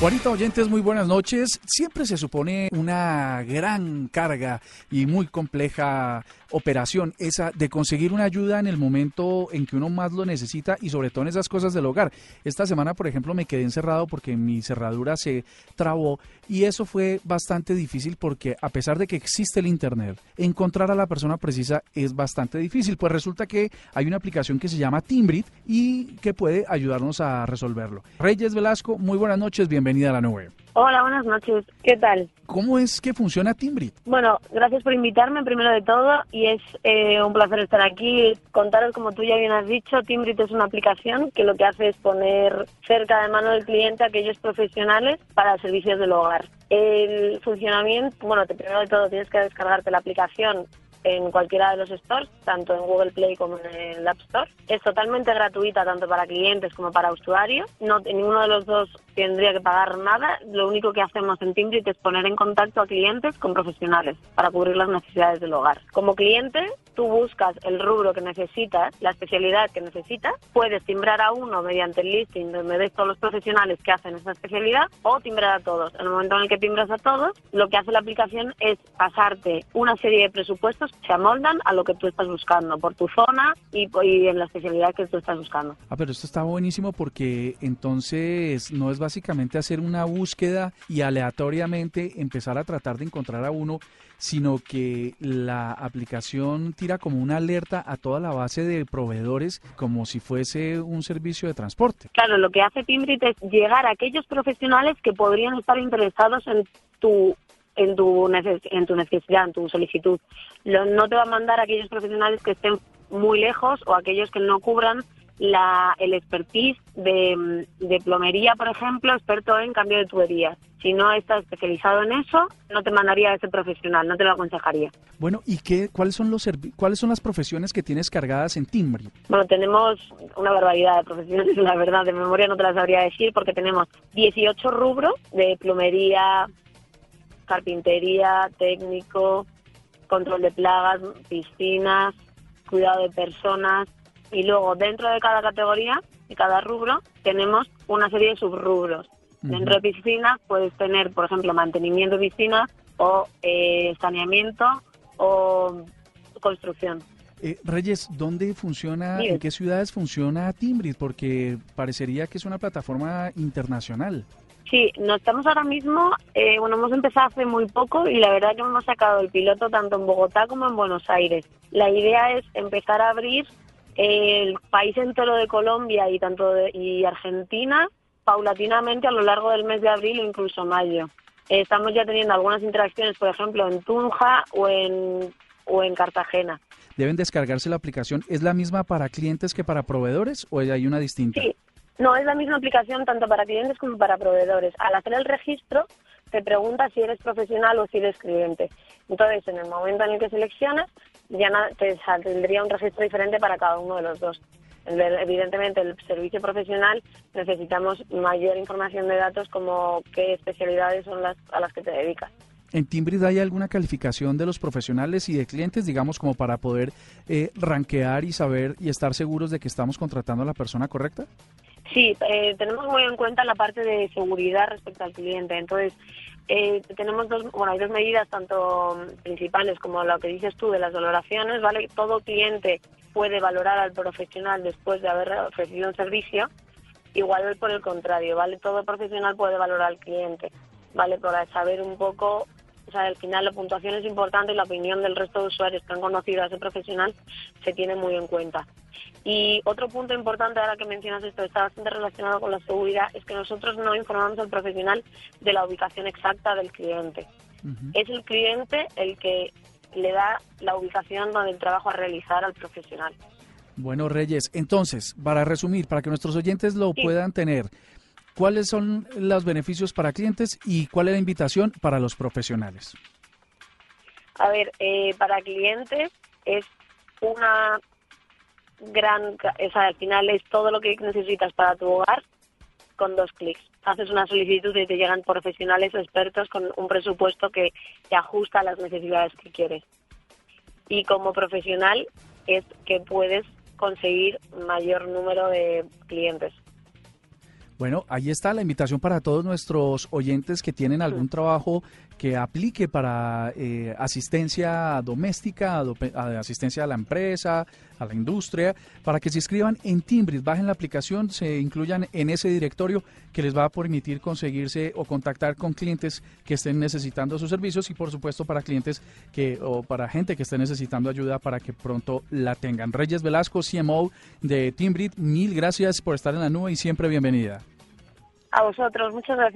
Juanita Oyentes, muy buenas noches. Siempre se supone una gran carga y muy compleja operación esa de conseguir una ayuda en el momento en que uno más lo necesita y sobre todo en esas cosas del hogar. Esta semana, por ejemplo, me quedé encerrado porque mi cerradura se trabó y eso fue bastante difícil porque a pesar de que existe el Internet, encontrar a la persona precisa es bastante difícil. Pues resulta que hay una aplicación que se llama Timbrit y que puede ayudarnos a resolverlo. Reyes Velasco, muy buenas noches, bienvenida a la nube. Hola, buenas noches. ¿Qué tal? ¿Cómo es que funciona Timbrit? Bueno, gracias por invitarme primero de todo y es eh, un placer estar aquí. Contaros, como tú ya bien has dicho, Timbrit es una aplicación que lo que hace es poner cerca de mano del cliente a aquellos profesionales para servicios del hogar. El funcionamiento, bueno, primero de todo tienes que descargarte la aplicación en cualquiera de los stores, tanto en Google Play como en el App Store. Es totalmente gratuita tanto para clientes como para usuarios. No, ninguno de los dos tendría que pagar nada. Lo único que hacemos en Timbrit es poner en contacto a clientes con profesionales para cubrir las necesidades del hogar. Como cliente, tú buscas el rubro que necesitas, la especialidad que necesitas, puedes timbrar a uno mediante el listing donde ves todos los profesionales que hacen esa especialidad o timbrar a todos. En el momento en el que timbras a todos, lo que hace la aplicación es pasarte una serie de presupuestos que se amoldan a lo que tú estás buscando por tu zona y, y en la especialidad que tú estás buscando. Ah, pero esto está buenísimo porque entonces no es básicamente hacer una búsqueda y aleatoriamente empezar a tratar de encontrar a uno, sino que la aplicación tira como una alerta a toda la base de proveedores como si fuese un servicio de transporte. Claro, lo que hace Timbrit es llegar a aquellos profesionales que podrían estar interesados en tu en tu, en tu necesidad, en tu solicitud. no te va a mandar a aquellos profesionales que estén muy lejos o aquellos que no cubran la, el expertise de, de, plomería, por ejemplo, experto en cambio de tuberías. Si no estás especializado en eso, no te mandaría a ese profesional, no te lo aconsejaría. Bueno, ¿y qué, cuáles son los cuáles son las profesiones que tienes cargadas en Timbri? Bueno, tenemos una barbaridad de profesiones, la verdad, de memoria no te las sabría decir porque tenemos 18 rubros de plomería, carpintería, técnico, control de plagas, piscinas, cuidado de personas y luego dentro de cada categoría, de cada rubro, tenemos una serie de subrubros. Dentro de piscinas puedes tener, por ejemplo, mantenimiento de piscinas o eh, saneamiento o construcción. Eh, Reyes, ¿dónde funciona, en qué ciudades funciona Timbrit? Porque parecería que es una plataforma internacional. Sí, no estamos ahora mismo, eh, bueno, hemos empezado hace muy poco y la verdad que hemos sacado el piloto tanto en Bogotá como en Buenos Aires. La idea es empezar a abrir el país entero de Colombia y tanto y Argentina paulatinamente a lo largo del mes de abril o incluso mayo. estamos ya teniendo algunas interacciones, por ejemplo, en Tunja o en, o en Cartagena. ¿Deben descargarse la aplicación? ¿Es la misma para clientes que para proveedores o hay una distinta? Sí, no, es la misma aplicación tanto para clientes como para proveedores. Al hacer el registro, te pregunta si eres profesional o si eres cliente. Entonces, en el momento en el que seleccionas, ya te saldría un registro diferente para cada uno de los dos. Evidentemente, el servicio profesional necesitamos mayor información de datos como qué especialidades son las a las que te dedicas. ¿En Timbrid hay alguna calificación de los profesionales y de clientes, digamos, como para poder eh, rankear y saber y estar seguros de que estamos contratando a la persona correcta? Sí, eh, tenemos muy en cuenta la parte de seguridad respecto al cliente. Entonces, eh, tenemos dos, bueno, hay dos medidas tanto principales como lo que dices tú de las valoraciones, ¿vale? Todo cliente puede valorar al profesional después de haber ofrecido un servicio, igual por el contrario, ¿vale? Todo profesional puede valorar al cliente, ¿vale? Para saber un poco o sea, al final la puntuación es importante y la opinión del resto de usuarios que han conocido a ese profesional se tiene muy en cuenta. Y otro punto importante ahora que mencionas esto, está bastante relacionado con la seguridad, es que nosotros no informamos al profesional de la ubicación exacta del cliente. Es el cliente el que le da la ubicación donde el trabajo a realizar al profesional. Bueno, Reyes, entonces, para resumir, para que nuestros oyentes lo puedan tener, ¿Cuáles son los beneficios para clientes y cuál es la invitación para los profesionales? A ver, eh, para clientes es una gran, o sea, al final es todo lo que necesitas para tu hogar con dos clics. Haces una solicitud y te llegan profesionales expertos con un presupuesto que te ajusta a las necesidades que quieres. Y como profesional es que puedes conseguir mayor número de clientes. Bueno, ahí está la invitación para todos nuestros oyentes que tienen algún trabajo que aplique para eh, asistencia doméstica, asistencia a la empresa, a la industria, para que se inscriban en Timbrit, bajen la aplicación, se incluyan en ese directorio que les va a permitir conseguirse o contactar con clientes que estén necesitando sus servicios y por supuesto para clientes que o para gente que esté necesitando ayuda para que pronto la tengan. Reyes Velasco, CMO de Timbrit, mil gracias por estar en la nube y siempre bienvenida. A vosotros, muchas gracias.